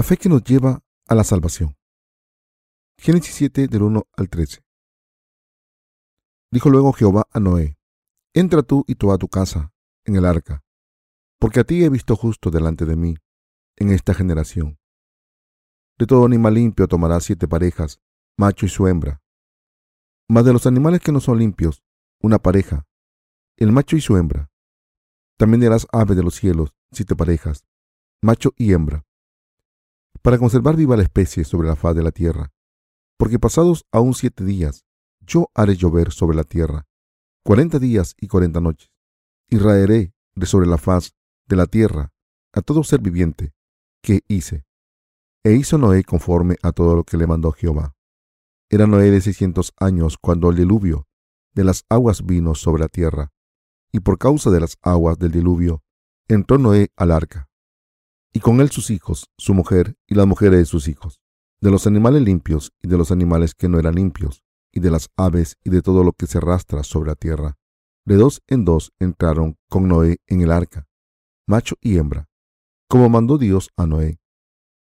La fe que nos lleva a la salvación. Génesis 7 del 1 al 13. Dijo luego Jehová a Noé, Entra tú y toda tu casa en el arca, porque a ti he visto justo delante de mí en esta generación. De todo animal limpio tomarás siete parejas, macho y su hembra. Mas de los animales que no son limpios, una pareja, el macho y su hembra. También de las aves de los cielos, siete parejas, macho y hembra, para conservar viva la especie sobre la faz de la tierra. Porque pasados aún siete días, yo haré llover sobre la tierra, cuarenta días y cuarenta noches, y raeré de sobre la faz de la tierra a todo ser viviente que hice. E hizo Noé conforme a todo lo que le mandó Jehová. Era Noé de seiscientos años cuando el diluvio de las aguas vino sobre la tierra, y por causa de las aguas del diluvio entró Noé al arca, y con él sus hijos, su mujer y las mujeres de sus hijos, de los animales limpios y de los animales que no eran limpios, y de las aves y de todo lo que se arrastra sobre la tierra. De dos en dos entraron con Noé en el arca, macho y hembra, como mandó Dios a Noé.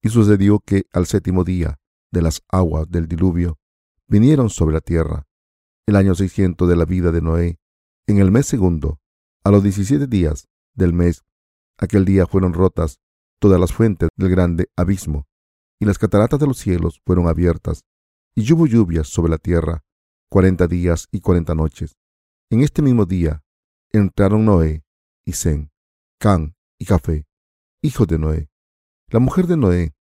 Y sucedió que al séptimo día de las aguas del diluvio vinieron sobre la tierra, el año seiscientos de la vida de Noé, en el mes segundo, a los diecisiete días del mes, aquel día fueron rotas todas las fuentes del grande abismo, y las cataratas de los cielos fueron abiertas, y hubo lluvias sobre la tierra cuarenta días y cuarenta noches. En este mismo día entraron Noé y Zen, Can y Café, hijos de Noé, la mujer de Noé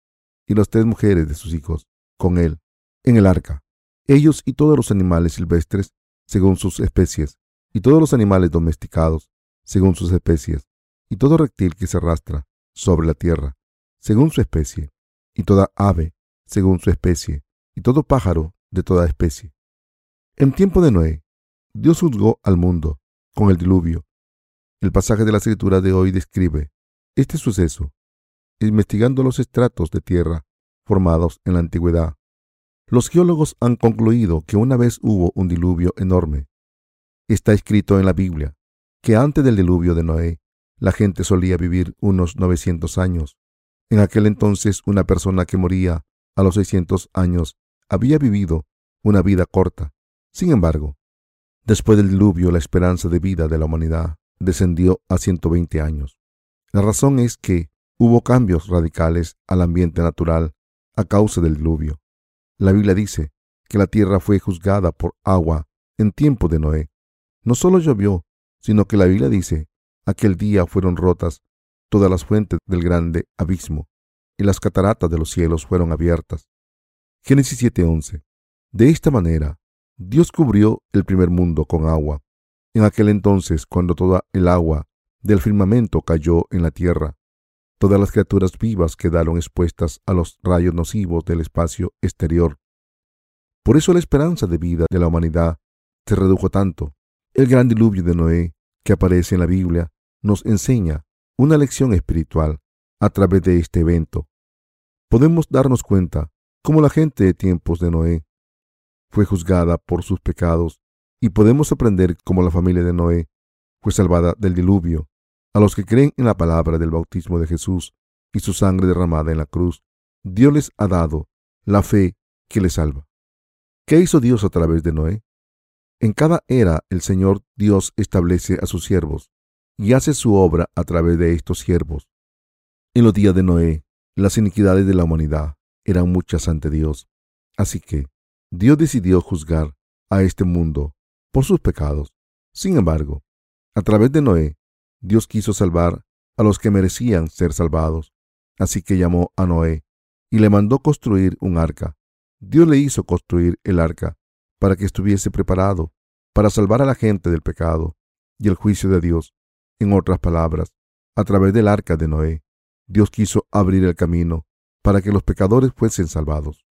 y las tres mujeres de sus hijos, con él, en el arca, ellos y todos los animales silvestres, según sus especies, y todos los animales domesticados, según sus especies, y todo reptil que se arrastra sobre la tierra, según su especie, y toda ave, según su especie, y todo pájaro de toda especie. En tiempo de Noé, Dios juzgó al mundo con el diluvio. El pasaje de la escritura de hoy describe este suceso, investigando los estratos de tierra formados en la antigüedad. Los geólogos han concluido que una vez hubo un diluvio enorme. Está escrito en la Biblia que antes del diluvio de Noé, la gente solía vivir unos 900 años. En aquel entonces, una persona que moría a los 600 años había vivido una vida corta. Sin embargo, después del diluvio, la esperanza de vida de la humanidad descendió a 120 años. La razón es que hubo cambios radicales al ambiente natural a causa del diluvio. La Biblia dice que la tierra fue juzgada por agua en tiempo de Noé. No solo llovió, sino que la Biblia dice, aquel día fueron rotas todas las fuentes del grande abismo, y las cataratas de los cielos fueron abiertas. Génesis 7:11. De esta manera, Dios cubrió el primer mundo con agua. En aquel entonces, cuando toda el agua del firmamento cayó en la tierra, todas las criaturas vivas quedaron expuestas a los rayos nocivos del espacio exterior. Por eso la esperanza de vida de la humanidad se redujo tanto. El gran diluvio de Noé, que aparece en la Biblia, nos enseña una lección espiritual a través de este evento. Podemos darnos cuenta como la gente de tiempos de Noé fue juzgada por sus pecados y podemos aprender cómo la familia de Noé fue salvada del diluvio. A los que creen en la palabra del bautismo de Jesús y su sangre derramada en la cruz, Dios les ha dado la fe que les salva. ¿Qué hizo Dios a través de Noé? En cada era el Señor Dios establece a sus siervos y hace su obra a través de estos siervos. En los días de Noé, las iniquidades de la humanidad eran muchas ante Dios. Así que Dios decidió juzgar a este mundo por sus pecados. Sin embargo, a través de Noé, Dios quiso salvar a los que merecían ser salvados. Así que llamó a Noé y le mandó construir un arca. Dios le hizo construir el arca para que estuviese preparado para salvar a la gente del pecado y el juicio de Dios. En otras palabras, a través del arca de Noé, Dios quiso abrir el camino para que los pecadores fuesen salvados.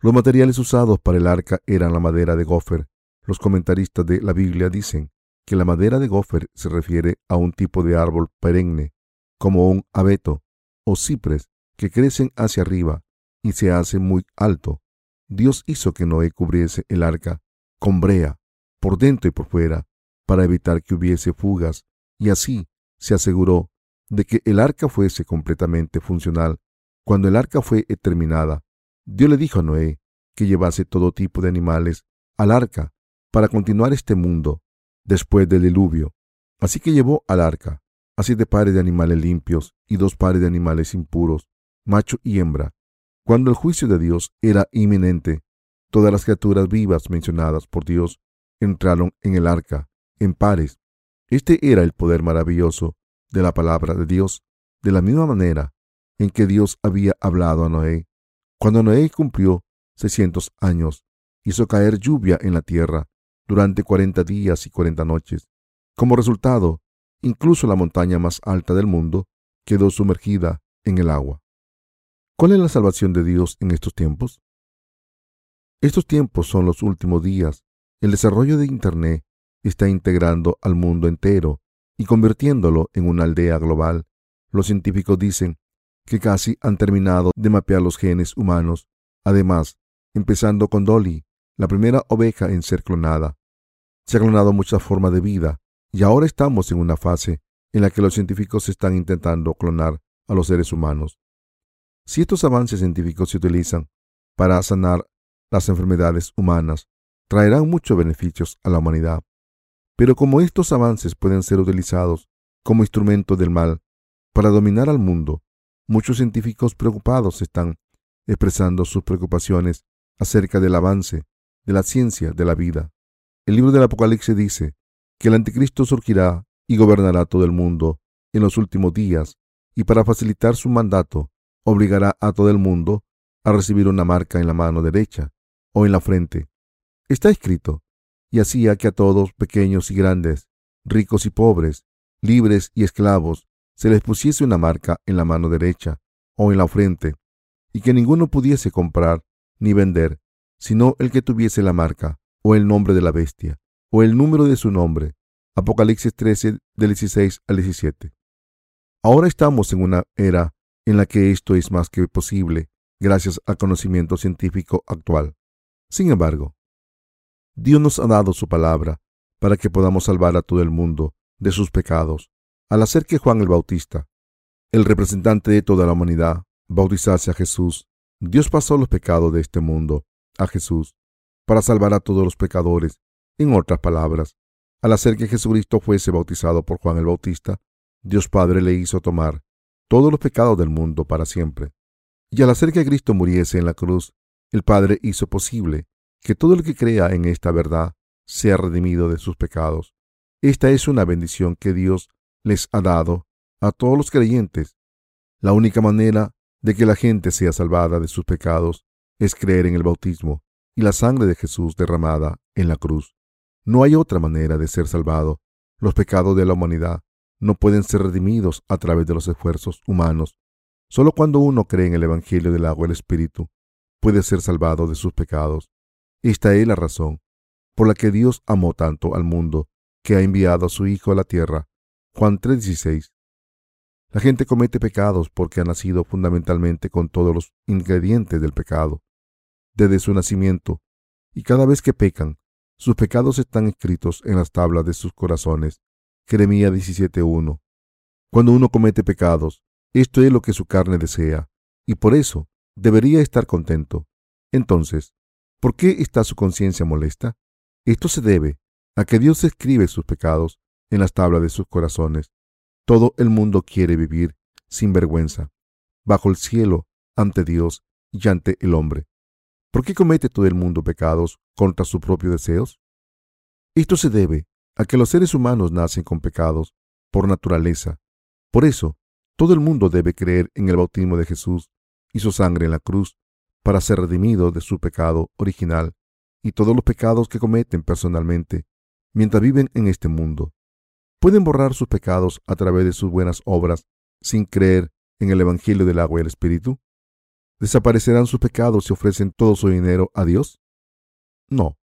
Los materiales usados para el arca eran la madera de gofer. Los comentaristas de la Biblia dicen que la madera de gofer se refiere a un tipo de árbol perenne, como un abeto o cipres, que crecen hacia arriba y se hace muy alto. Dios hizo que Noé cubriese el arca con brea, por dentro y por fuera, para evitar que hubiese fugas, y así se aseguró de que el arca fuese completamente funcional Cuando el arca fue terminada, Dios le dijo a Noé que llevase todo tipo de animales al arca para continuar este mundo después del diluvio. Así que llevó al arca a siete pares de animales limpios y dos pares de animales impuros, macho y hembra. Cuando el juicio de Dios era inminente, todas las criaturas vivas mencionadas por Dios entraron en el arca, en pares. Este era el poder maravilloso de la palabra de Dios, de la misma manera en que Dios había hablado a Noé. Cuando Noé cumplió seiscientos años, hizo caer lluvia en la tierra durante cuarenta días y cuarenta noches. Como resultado, incluso la montaña más alta del mundo quedó sumergida en el agua. ¿Cuál es la salvación de Dios en estos tiempos? Estos tiempos son los últimos días. El desarrollo de Internet está integrando al mundo entero y convirtiéndolo en una aldea global. Los científicos dicen que casi han terminado de mapear los genes humanos. Además, empezando con Dolly, la primera oveja en ser clonada. Se ha clonado muchas formas de vida y ahora estamos en una fase en la que los científicos están intentando clonar a los seres humanos. Si estos avances científicos se utilizan para sanar las enfermedades humanas, traerán muchos beneficios a la humanidad. Pero como estos avances pueden ser utilizados como instrumento del mal para dominar al mundo, muchos científicos preocupados están expresando sus preocupaciones acerca del avance de la ciencia de la vida. El libro del Apocalipsis dice que el anticristo surgirá y gobernará todo el mundo en los últimos días, y para facilitar su mandato, obligará a todo el mundo a recibir una marca en la mano derecha o en la frente. Está escrito, y hacía que a todos, pequeños y grandes, ricos y pobres, libres y esclavos, se les pusiese una marca en la mano derecha o en la frente, y que ninguno pudiese comprar ni vender, sino el que tuviese la marca o el nombre de la bestia o el número de su nombre. Apocalipsis 13 del 16 al 17. Ahora estamos en una era en la que esto es más que posible gracias al conocimiento científico actual. Sin embargo, Dios nos ha dado su palabra para que podamos salvar a todo el mundo de sus pecados. Al hacer que Juan el Bautista, el representante de toda la humanidad, bautizase a Jesús, Dios pasó los pecados de este mundo a Jesús para salvar a todos los pecadores en otras palabras, al hacer que Jesucristo fuese bautizado por Juan el Bautista, Dios Padre le hizo tomar todos los pecados del mundo para siempre. Y al hacer que Cristo muriese en la cruz, el Padre hizo posible que todo el que crea en esta verdad sea redimido de sus pecados. Esta es una bendición que Dios les ha dado a todos los creyentes. La única manera de que la gente sea salvada de sus pecados es creer en el bautismo y la sangre de Jesús derramada en la cruz. No hay otra manera de ser salvado. Los pecados de la humanidad no pueden ser redimidos a través de los esfuerzos humanos. Solo cuando uno cree en el Evangelio del agua y el Espíritu puede ser salvado de sus pecados. Esta es la razón por la que Dios amó tanto al mundo que ha enviado a su Hijo a la tierra. Juan 3:16. La gente comete pecados porque ha nacido fundamentalmente con todos los ingredientes del pecado, desde su nacimiento, y cada vez que pecan, sus pecados están escritos en las tablas de sus corazones. Jeremías 17.1. Cuando uno comete pecados, esto es lo que su carne desea, y por eso debería estar contento. Entonces, ¿por qué está su conciencia molesta? Esto se debe a que Dios escribe sus pecados en las tablas de sus corazones. Todo el mundo quiere vivir sin vergüenza, bajo el cielo, ante Dios y ante el hombre. ¿Por qué comete todo el mundo pecados contra sus propios deseos? Esto se debe a que los seres humanos nacen con pecados por naturaleza. Por eso, todo el mundo debe creer en el bautismo de Jesús y su sangre en la cruz para ser redimido de su pecado original y todos los pecados que cometen personalmente mientras viven en este mundo. Pueden borrar sus pecados a través de sus buenas obras sin creer en el Evangelio del agua y el Espíritu. ¿Desaparecerán sus pecados si ofrecen todo su dinero a Dios? No,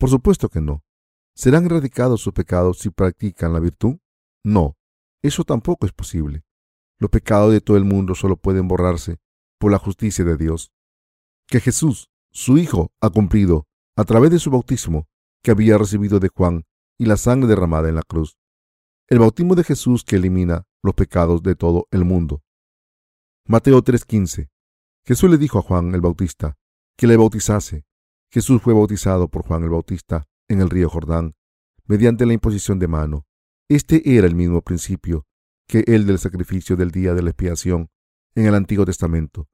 por supuesto que no. ¿Serán erradicados sus pecados si practican la virtud? No, eso tampoco es posible. Los pecados de todo el mundo solo pueden borrarse por la justicia de Dios, que Jesús, su Hijo, ha cumplido a través de su bautismo que había recibido de Juan y la sangre derramada en la cruz. El bautismo de Jesús que elimina los pecados de todo el mundo. Mateo 3:15 Jesús le dijo a Juan el Bautista que le bautizase. Jesús fue bautizado por Juan el Bautista en el río Jordán, mediante la imposición de mano. Este era el mismo principio que el del sacrificio del día de la expiación en el Antiguo Testamento,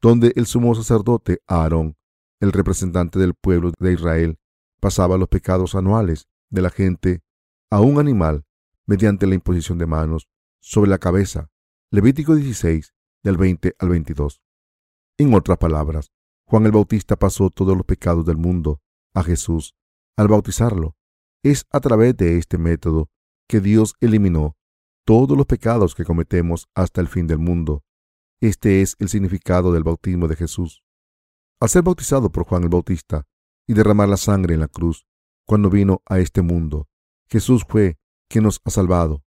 donde el sumo sacerdote Aarón, el representante del pueblo de Israel, pasaba los pecados anuales de la gente a un animal mediante la imposición de manos sobre la cabeza. Levítico 16, del 20 al 22. En otras palabras, Juan el Bautista pasó todos los pecados del mundo a Jesús al bautizarlo. Es a través de este método que Dios eliminó todos los pecados que cometemos hasta el fin del mundo. Este es el significado del bautismo de Jesús. Al ser bautizado por Juan el Bautista y derramar la sangre en la cruz, cuando vino a este mundo, Jesús fue quien nos ha salvado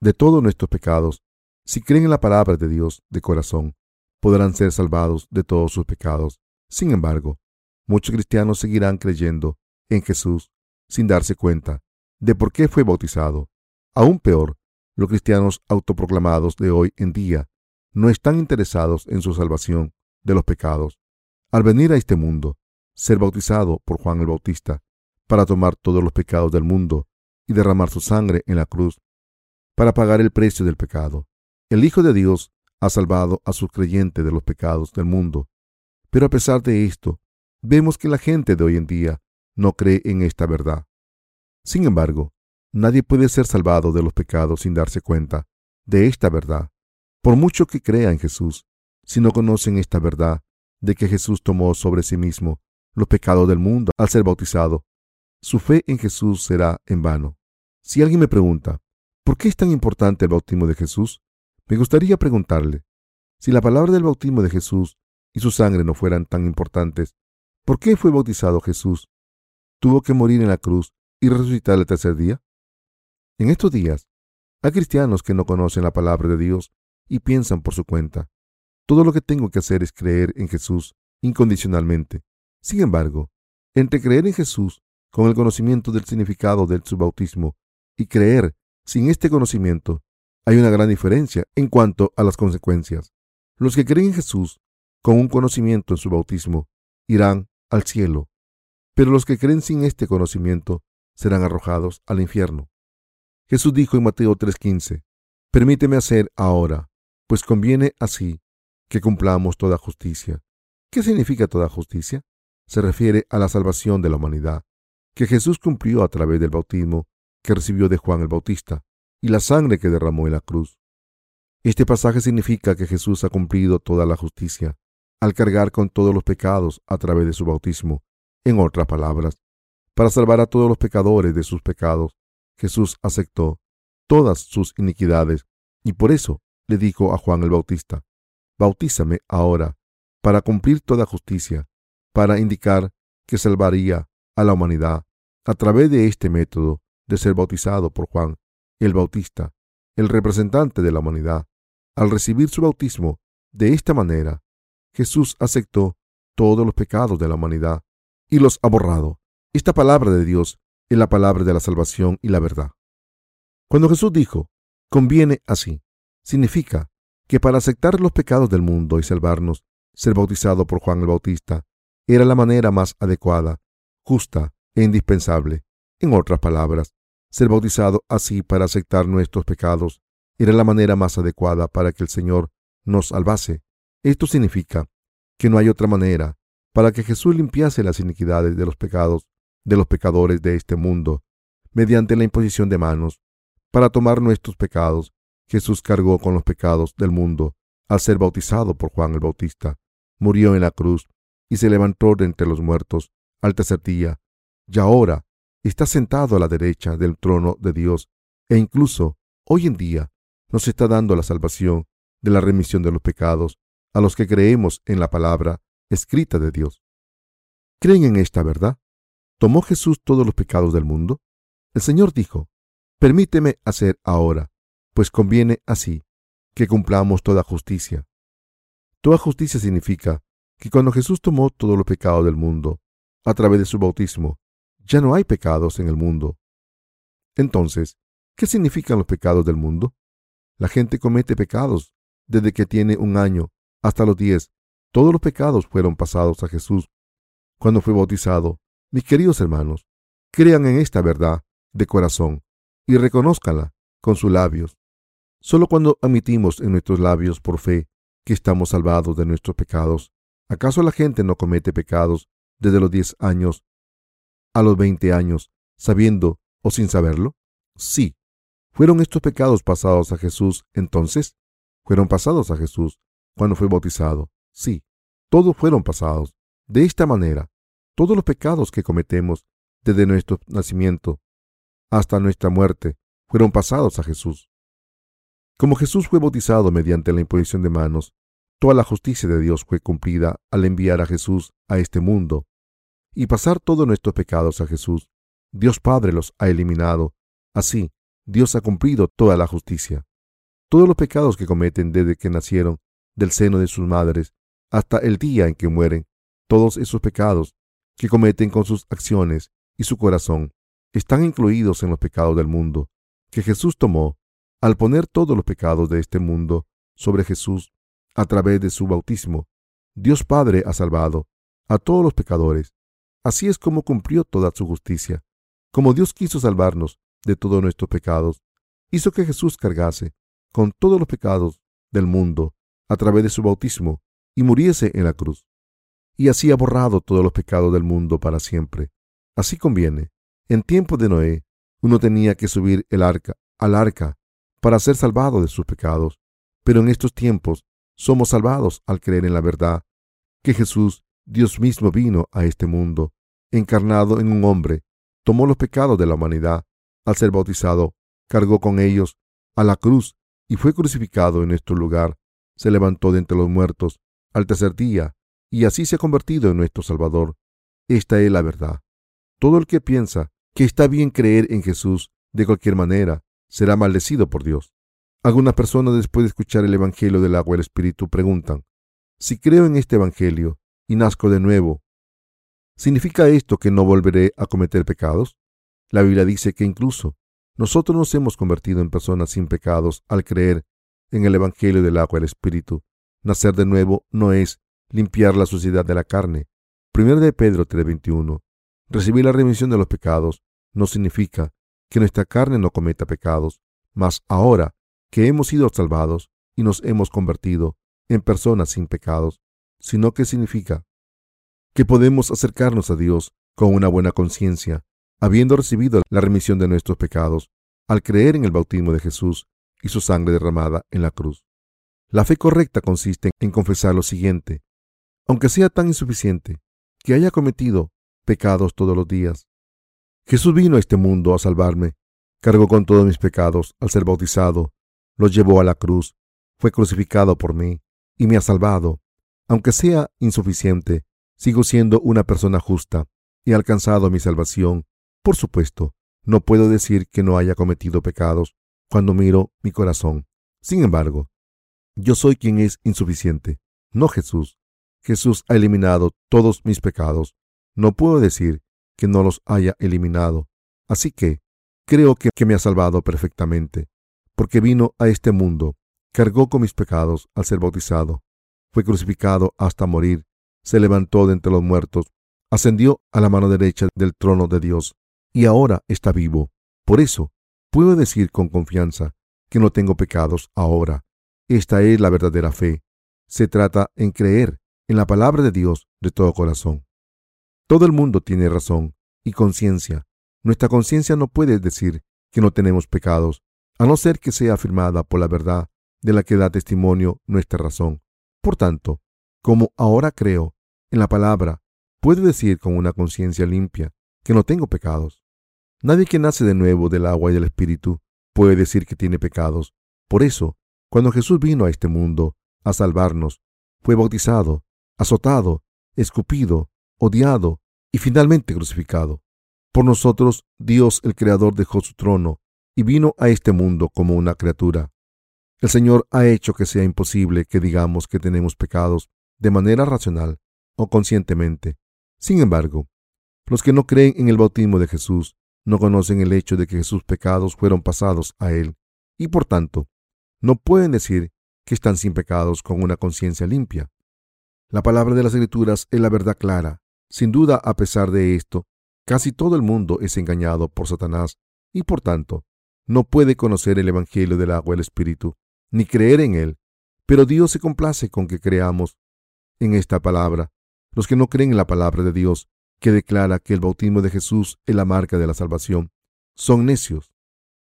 de todos nuestros pecados. Si creen en la palabra de Dios de corazón, podrán ser salvados de todos sus pecados. Sin embargo, muchos cristianos seguirán creyendo en Jesús sin darse cuenta de por qué fue bautizado. Aún peor, los cristianos autoproclamados de hoy en día no están interesados en su salvación de los pecados. Al venir a este mundo, ser bautizado por Juan el Bautista para tomar todos los pecados del mundo y derramar su sangre en la cruz para pagar el precio del pecado. El Hijo de Dios ha salvado a sus creyentes de los pecados del mundo. Pero a pesar de esto, vemos que la gente de hoy en día no cree en esta verdad. Sin embargo, Nadie puede ser salvado de los pecados sin darse cuenta de esta verdad, por mucho que crea en Jesús, si no conocen esta verdad de que Jesús tomó sobre sí mismo los pecados del mundo al ser bautizado. Su fe en Jesús será en vano. Si alguien me pregunta, ¿por qué es tan importante el bautismo de Jesús? Me gustaría preguntarle, si la palabra del bautismo de Jesús y su sangre no fueran tan importantes, ¿por qué fue bautizado Jesús? ¿Tuvo que morir en la cruz y resucitar el tercer día? En estos días, hay cristianos que no conocen la palabra de Dios y piensan por su cuenta. Todo lo que tengo que hacer es creer en Jesús incondicionalmente. Sin embargo, entre creer en Jesús con el conocimiento del significado de su bautismo y creer sin este conocimiento, hay una gran diferencia en cuanto a las consecuencias. Los que creen en Jesús con un conocimiento en su bautismo irán al cielo, pero los que creen sin este conocimiento serán arrojados al infierno. Jesús dijo en Mateo 3:15, Permíteme hacer ahora, pues conviene así que cumplamos toda justicia. ¿Qué significa toda justicia? Se refiere a la salvación de la humanidad, que Jesús cumplió a través del bautismo que recibió de Juan el Bautista y la sangre que derramó en la cruz. Este pasaje significa que Jesús ha cumplido toda la justicia al cargar con todos los pecados a través de su bautismo. En otras palabras, para salvar a todos los pecadores de sus pecados, Jesús aceptó todas sus iniquidades y por eso le dijo a Juan el Bautista, Bautízame ahora para cumplir toda justicia, para indicar que salvaría a la humanidad a través de este método de ser bautizado por Juan el Bautista, el representante de la humanidad. Al recibir su bautismo de esta manera, Jesús aceptó todos los pecados de la humanidad y los ha borrado. Esta palabra de Dios es la palabra de la salvación y la verdad. Cuando Jesús dijo, conviene así, significa que para aceptar los pecados del mundo y salvarnos, ser bautizado por Juan el Bautista era la manera más adecuada, justa e indispensable. En otras palabras, ser bautizado así para aceptar nuestros pecados era la manera más adecuada para que el Señor nos salvase. Esto significa que no hay otra manera para que Jesús limpiase las iniquidades de los pecados de los pecadores de este mundo, mediante la imposición de manos, para tomar nuestros pecados. Jesús cargó con los pecados del mundo al ser bautizado por Juan el Bautista. Murió en la cruz y se levantó de entre los muertos al tercer día. Y ahora está sentado a la derecha del trono de Dios e incluso hoy en día nos está dando la salvación de la remisión de los pecados a los que creemos en la palabra escrita de Dios. ¿Creen en esta verdad? ¿Tomó Jesús todos los pecados del mundo? El Señor dijo, Permíteme hacer ahora, pues conviene así, que cumplamos toda justicia. Toda justicia significa que cuando Jesús tomó todos los pecados del mundo, a través de su bautismo, ya no hay pecados en el mundo. Entonces, ¿qué significan los pecados del mundo? La gente comete pecados desde que tiene un año hasta los diez. Todos los pecados fueron pasados a Jesús cuando fue bautizado. Mis queridos hermanos, crean en esta verdad de corazón y reconózcanla con sus labios. Solo cuando admitimos en nuestros labios por fe que estamos salvados de nuestros pecados, ¿acaso la gente no comete pecados desde los 10 años a los 20 años, sabiendo o sin saberlo? Sí. ¿Fueron estos pecados pasados a Jesús entonces? ¿Fueron pasados a Jesús cuando fue bautizado? Sí. Todos fueron pasados. De esta manera, todos los pecados que cometemos desde nuestro nacimiento hasta nuestra muerte fueron pasados a Jesús. Como Jesús fue bautizado mediante la imposición de manos, toda la justicia de Dios fue cumplida al enviar a Jesús a este mundo y pasar todos nuestros pecados a Jesús. Dios Padre los ha eliminado. Así, Dios ha cumplido toda la justicia. Todos los pecados que cometen desde que nacieron del seno de sus madres hasta el día en que mueren, todos esos pecados que cometen con sus acciones y su corazón están incluidos en los pecados del mundo que Jesús tomó al poner todos los pecados de este mundo sobre Jesús a través de su bautismo. Dios Padre ha salvado a todos los pecadores. Así es como cumplió toda su justicia. Como Dios quiso salvarnos de todos nuestros pecados, hizo que Jesús cargase con todos los pecados del mundo a través de su bautismo y muriese en la cruz. Y así ha borrado todos los pecados del mundo para siempre. Así conviene. En tiempo de Noé, uno tenía que subir el arca al arca para ser salvado de sus pecados. Pero en estos tiempos somos salvados al creer en la verdad que Jesús, Dios mismo, vino a este mundo, encarnado en un hombre, tomó los pecados de la humanidad al ser bautizado, cargó con ellos a la cruz y fue crucificado en nuestro lugar, se levantó de entre los muertos al tercer día y así se ha convertido en nuestro Salvador. Esta es la verdad. Todo el que piensa que está bien creer en Jesús de cualquier manera será maldecido por Dios. Algunas personas después de escuchar el Evangelio del agua y el Espíritu preguntan, si creo en este Evangelio y nazco de nuevo, ¿significa esto que no volveré a cometer pecados? La Biblia dice que incluso nosotros nos hemos convertido en personas sin pecados al creer en el Evangelio del agua y el Espíritu. Nacer de nuevo no es limpiar la suciedad de la carne. 1 de Pedro 3:21. Recibir la remisión de los pecados no significa que nuestra carne no cometa pecados, mas ahora que hemos sido salvados y nos hemos convertido en personas sin pecados, sino que significa que podemos acercarnos a Dios con una buena conciencia, habiendo recibido la remisión de nuestros pecados, al creer en el bautismo de Jesús y su sangre derramada en la cruz. La fe correcta consiste en confesar lo siguiente, aunque sea tan insuficiente que haya cometido pecados todos los días. Jesús vino a este mundo a salvarme, cargó con todos mis pecados al ser bautizado, los llevó a la cruz, fue crucificado por mí y me ha salvado. Aunque sea insuficiente, sigo siendo una persona justa y he alcanzado mi salvación. Por supuesto, no puedo decir que no haya cometido pecados cuando miro mi corazón. Sin embargo, yo soy quien es insuficiente, no Jesús. Jesús ha eliminado todos mis pecados. No puedo decir que no los haya eliminado. Así que creo que, me ha salvado perfectamente, porque vino a este mundo, cargó con mis pecados al ser bautizado, fue crucificado hasta morir, se levantó de entre los muertos, ascendió a la mano derecha del trono de Dios y ahora está vivo. Por eso puedo decir con confianza que no tengo pecados ahora. Esta es la verdadera fe. Se trata en creer en la palabra de Dios de todo corazón. Todo el mundo tiene razón y conciencia. Nuestra conciencia no puede decir que no tenemos pecados, a no ser que sea afirmada por la verdad de la que da testimonio nuestra razón. Por tanto, como ahora creo en la palabra, puedo decir con una conciencia limpia que no tengo pecados. Nadie que nace de nuevo del agua y del Espíritu puede decir que tiene pecados. Por eso, cuando Jesús vino a este mundo a salvarnos, fue bautizado, azotado, escupido, odiado y finalmente crucificado. Por nosotros, Dios el Creador dejó su trono y vino a este mundo como una criatura. El Señor ha hecho que sea imposible que digamos que tenemos pecados de manera racional o conscientemente. Sin embargo, los que no creen en el bautismo de Jesús no conocen el hecho de que sus pecados fueron pasados a Él y por tanto no pueden decir que están sin pecados con una conciencia limpia. La palabra de las Escrituras es la verdad clara. Sin duda, a pesar de esto, casi todo el mundo es engañado por Satanás y por tanto no puede conocer el Evangelio del agua y el Espíritu, ni creer en él. Pero Dios se complace con que creamos en esta palabra. Los que no creen en la palabra de Dios, que declara que el bautismo de Jesús es la marca de la salvación, son necios.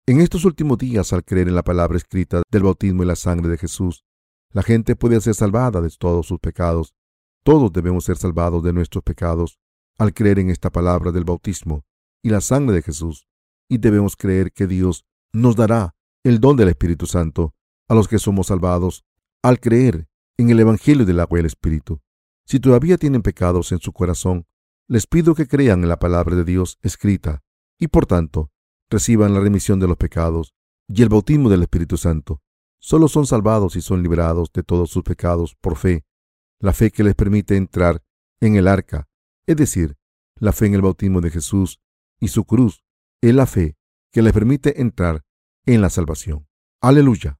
En estos últimos días, al creer en la palabra escrita del bautismo y la sangre de Jesús, la gente puede ser salvada de todos sus pecados. Todos debemos ser salvados de nuestros pecados al creer en esta palabra del bautismo y la sangre de Jesús. Y debemos creer que Dios nos dará el don del Espíritu Santo a los que somos salvados al creer en el Evangelio del agua y el Espíritu. Si todavía tienen pecados en su corazón, les pido que crean en la palabra de Dios escrita y por tanto reciban la remisión de los pecados y el bautismo del Espíritu Santo. Solo son salvados y son liberados de todos sus pecados por fe, la fe que les permite entrar en el arca, es decir, la fe en el bautismo de Jesús y su cruz, es la fe que les permite entrar en la salvación. Aleluya.